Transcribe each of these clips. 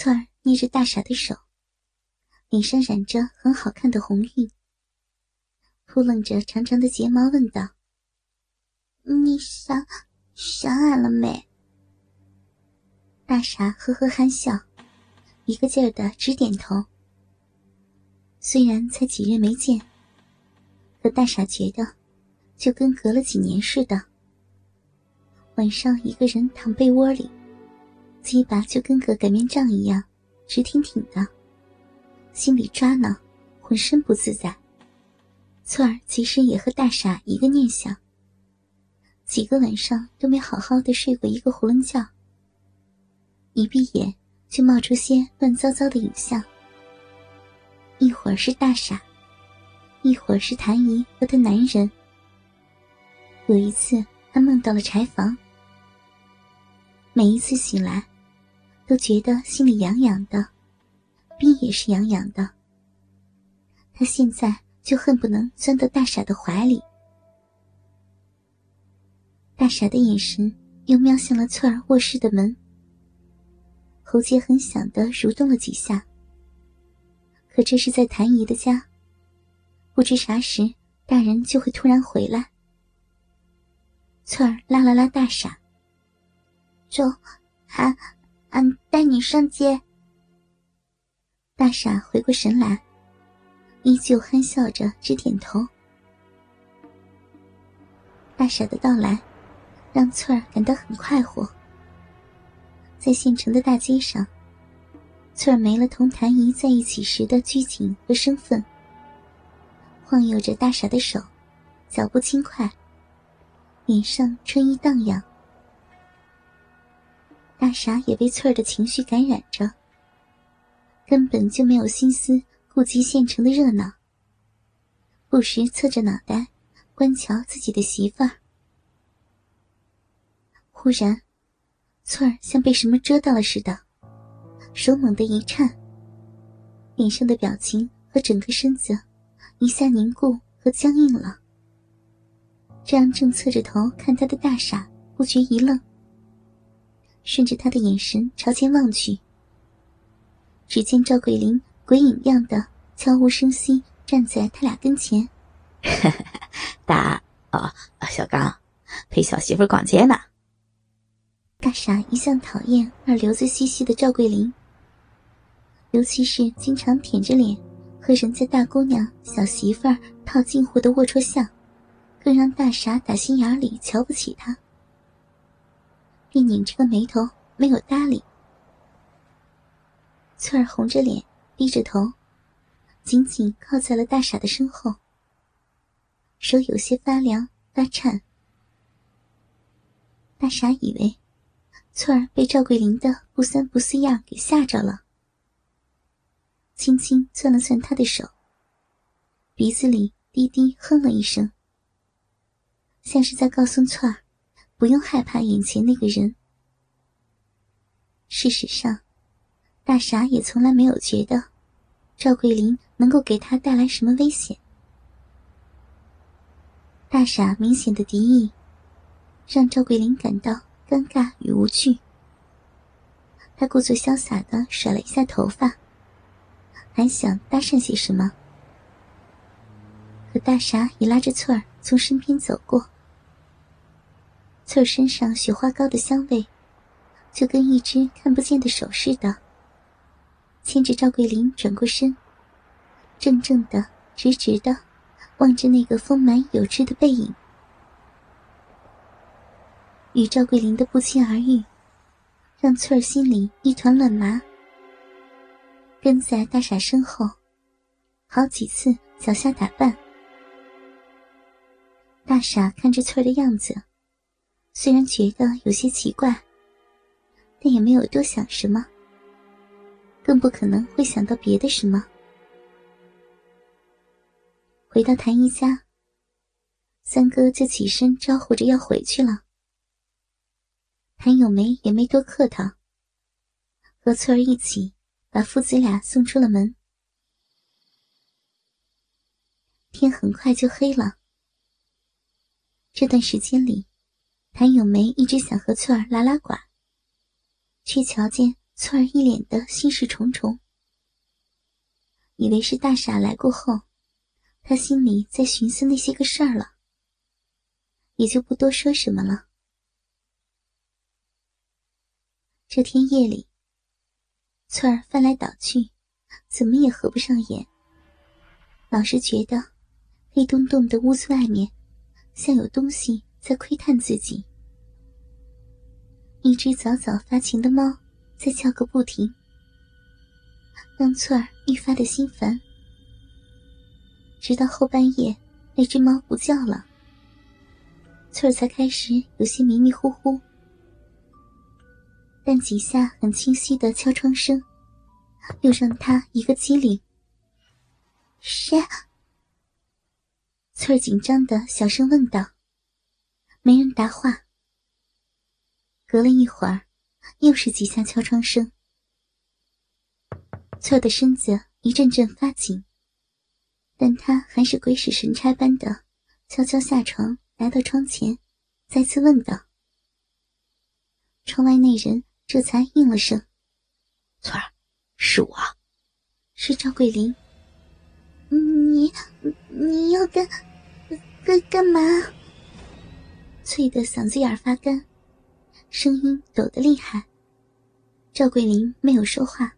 翠儿捏着大傻的手，脸上染着很好看的红晕，扑棱着长长的睫毛，问道：“你想想俺了没？”大傻呵呵憨笑，一个劲儿的直点头。虽然才几日没见，可大傻觉得就跟隔了几年似的。晚上一个人躺被窝里。鸡巴就跟个擀面杖一样，直挺挺的，心里抓挠，浑身不自在。翠儿其实也和大傻一个念想，几个晚上都没好好的睡过一个囫囵觉，一闭眼就冒出些乱糟糟的影像。一会儿是大傻，一会儿是谭姨和她男人。有一次，他梦到了柴房。每一次醒来，都觉得心里痒痒的，逼也是痒痒的。他现在就恨不能钻到大傻的怀里。大傻的眼神又瞄向了翠儿卧室的门，喉结很响的蠕动了几下。可这是在谭姨的家，不知啥时大人就会突然回来。翠儿拉了拉大傻。走，俺俺带你上街。大傻回过神来，依旧憨笑着直点头。大傻的到来，让翠儿感到很快活。在县城的大街上，翠儿没了同谭姨在一起时的拘谨和身份，晃悠着大傻的手，脚步轻快，脸上春意荡漾。大傻也被翠儿的情绪感染着，根本就没有心思顾及县城的热闹，不时侧着脑袋观瞧自己的媳妇儿。忽然，翠儿像被什么遮到了似的，手猛地一颤，脸上的表情和整个身子一下凝固和僵硬了，这让正侧着头看他的大傻不觉一愣。顺着他的眼神朝前望去，只见赵桂林鬼影样的悄无声息站在他俩跟前。大哦，小刚陪小媳妇逛街呢。大傻一向讨厌二流子兮兮的赵桂林，尤其是经常舔着脸和人家大姑娘、小媳妇儿套近乎的龌龊相，更让大傻打心眼里瞧不起他。便拧着个眉头，没有搭理。翠儿红着脸，低着头，紧紧靠在了大傻的身后，手有些发凉发颤。大傻以为翠儿被赵桂林的不三不四样给吓着了，轻轻攥了攥他的手，鼻子里低低哼了一声，像是在告诉翠儿。不用害怕眼前那个人。事实上，大傻也从来没有觉得赵桂林能够给他带来什么危险。大傻明显的敌意，让赵桂林感到尴尬与无惧。他故作潇洒的甩了一下头发，还想搭讪些什么，可大傻已拉着翠儿从身边走过。翠儿身上雪花膏的香味，就跟一只看不见的手似的，牵着赵桂林转过身，怔怔的、直直的望着那个丰满有致的背影。与赵桂林的不期而遇，让翠儿心里一团乱麻。跟在大傻身后，好几次脚下打扮。大傻看着翠儿的样子。虽然觉得有些奇怪，但也没有多想什么，更不可能会想到别的什么。回到谭姨家，三哥就起身招呼着要回去了。谭咏梅也没多客套，和翠儿一起把父子俩送出了门。天很快就黑了，这段时间里。谭咏梅一直想和翠儿拉拉呱，却瞧见翠儿一脸的心事重重，以为是大傻来过后，他心里在寻思那些个事儿了，也就不多说什么了。这天夜里，翠儿翻来倒去，怎么也合不上眼，老是觉得黑洞洞的屋子外面，像有东西在窥探自己。一只早早发情的猫。在叫个不停，让翠儿愈发的心烦。直到后半夜，那只猫不叫了，翠儿才开始有些迷迷糊糊。但几下很清晰的敲窗声，又让他一个机灵。谁？翠儿紧张的小声问道。没人答话。隔了一会儿。又是几下敲窗声，翠儿的身子一阵阵发紧，但她还是鬼使神差般的悄悄下床，来到窗前，再次问道：“窗外那人这才应了声：‘翠儿，是我，是赵桂林。’你你要干干干嘛？”翠的嗓子眼发干。声音抖得厉害。赵桂林没有说话，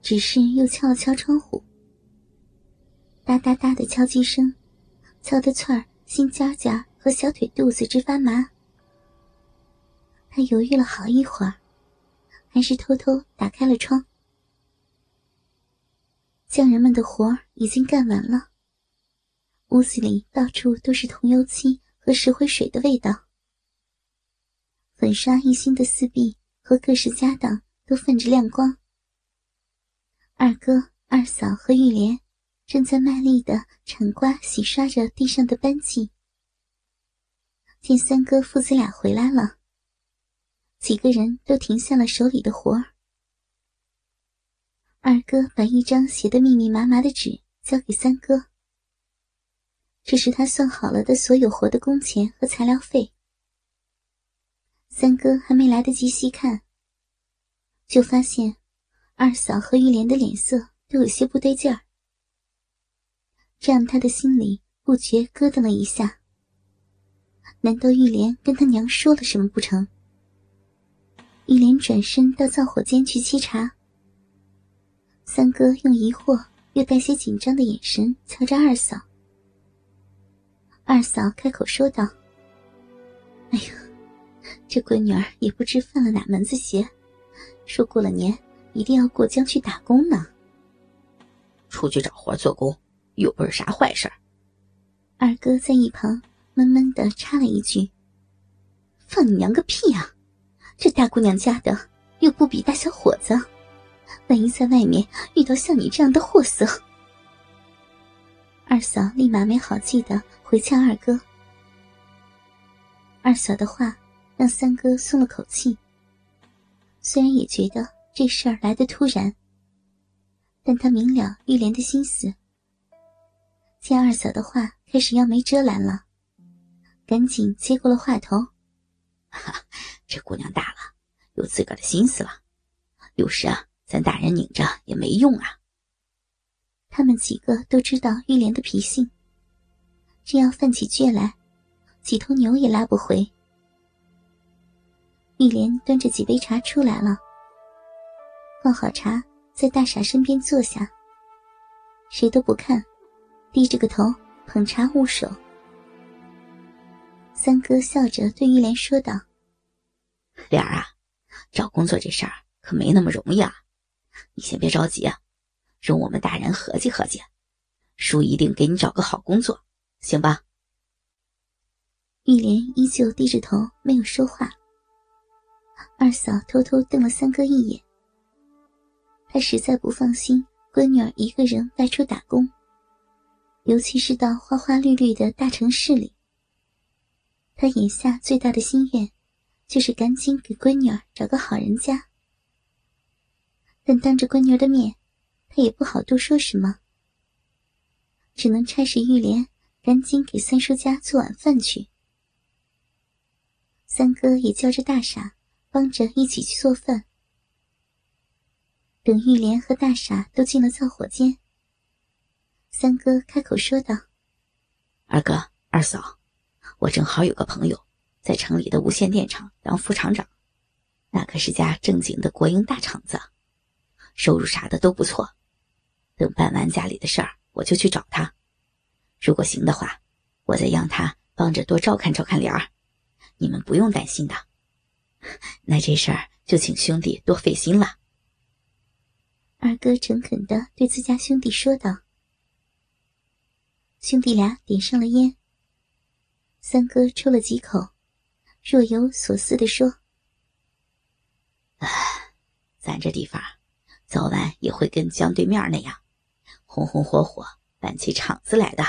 只是又敲了敲窗户。哒哒哒的敲击声，敲得翠儿心尖尖和小腿肚子直发麻。他犹豫了好一会儿，还是偷偷打开了窗。匠人们的活已经干完了，屋子里到处都是桐油漆和石灰水的味道。粉刷一新的四壁和各式家当都泛着亮光。二哥、二嫂和玉莲正在卖力的铲刮、洗刷着地上的斑迹。见三哥父子俩回来了，几个人都停下了手里的活儿。二哥把一张写的密密麻麻的纸交给三哥，这是他算好了的所有活的工钱和材料费。三哥还没来得及细看，就发现二嫂和玉莲的脸色都有些不对劲儿，这让他的心里不觉咯噔了一下。难道玉莲跟他娘说了什么不成？玉莲转身到灶火间去沏茶，三哥用疑惑又带些紧张的眼神瞧着二嫂。二嫂开口说道：“哎呀。”这闺女儿也不知犯了哪门子邪，说过了年一定要过江去打工呢。出去找活做工又不是啥坏事。二哥在一旁闷闷的插了一句：“放你娘个屁啊！这大姑娘家的又不比大小伙子，万一在外面遇到像你这样的货色……”二嫂立马没好气的回呛二哥。二嫂的话。让三哥松了口气。虽然也觉得这事儿来的突然，但他明了玉莲的心思。见二嫂的话开始要没遮拦了，赶紧接过了话头：“哈，这姑娘大了，有自个儿的心思了。有时啊，咱大人拧着也没用啊。”他们几个都知道玉莲的脾性，真要犯起倔来，几头牛也拉不回。玉莲端着几杯茶出来了，放好茶，在大傻身边坐下。谁都不看，低着个头捧茶捂手。三哥笑着对玉莲说道：“莲儿啊，找工作这事儿可没那么容易啊，你先别着急啊，容我们大人合计合计，叔一定给你找个好工作，行吧？”玉莲依旧低着头，没有说话。二嫂偷偷瞪了三哥一眼。她实在不放心闺女儿一个人外出打工，尤其是到花花绿绿的大城市里。她眼下最大的心愿，就是赶紧给闺女儿找个好人家。但当着闺女儿的面，也不好多说什么，只能差使玉莲赶紧给三叔家做晚饭去。三哥也叫着大傻。帮着一起去做饭。等玉莲和大傻都进了灶火间，三哥开口说道：“二哥、二嫂，我正好有个朋友在城里的无线电厂当副厂长，那可是家正经的国营大厂子，收入啥的都不错。等办完家里的事儿，我就去找他。如果行的话，我再让他帮着多照看照看莲儿，你们不用担心的。那这事儿就请兄弟多费心了。”二哥诚恳的对自家兄弟说道：“兄弟俩点上了烟。三哥抽了几口，若有所思的说：‘唉，咱这地方，早晚也会跟江对面那样，红红火火办起厂子来的。’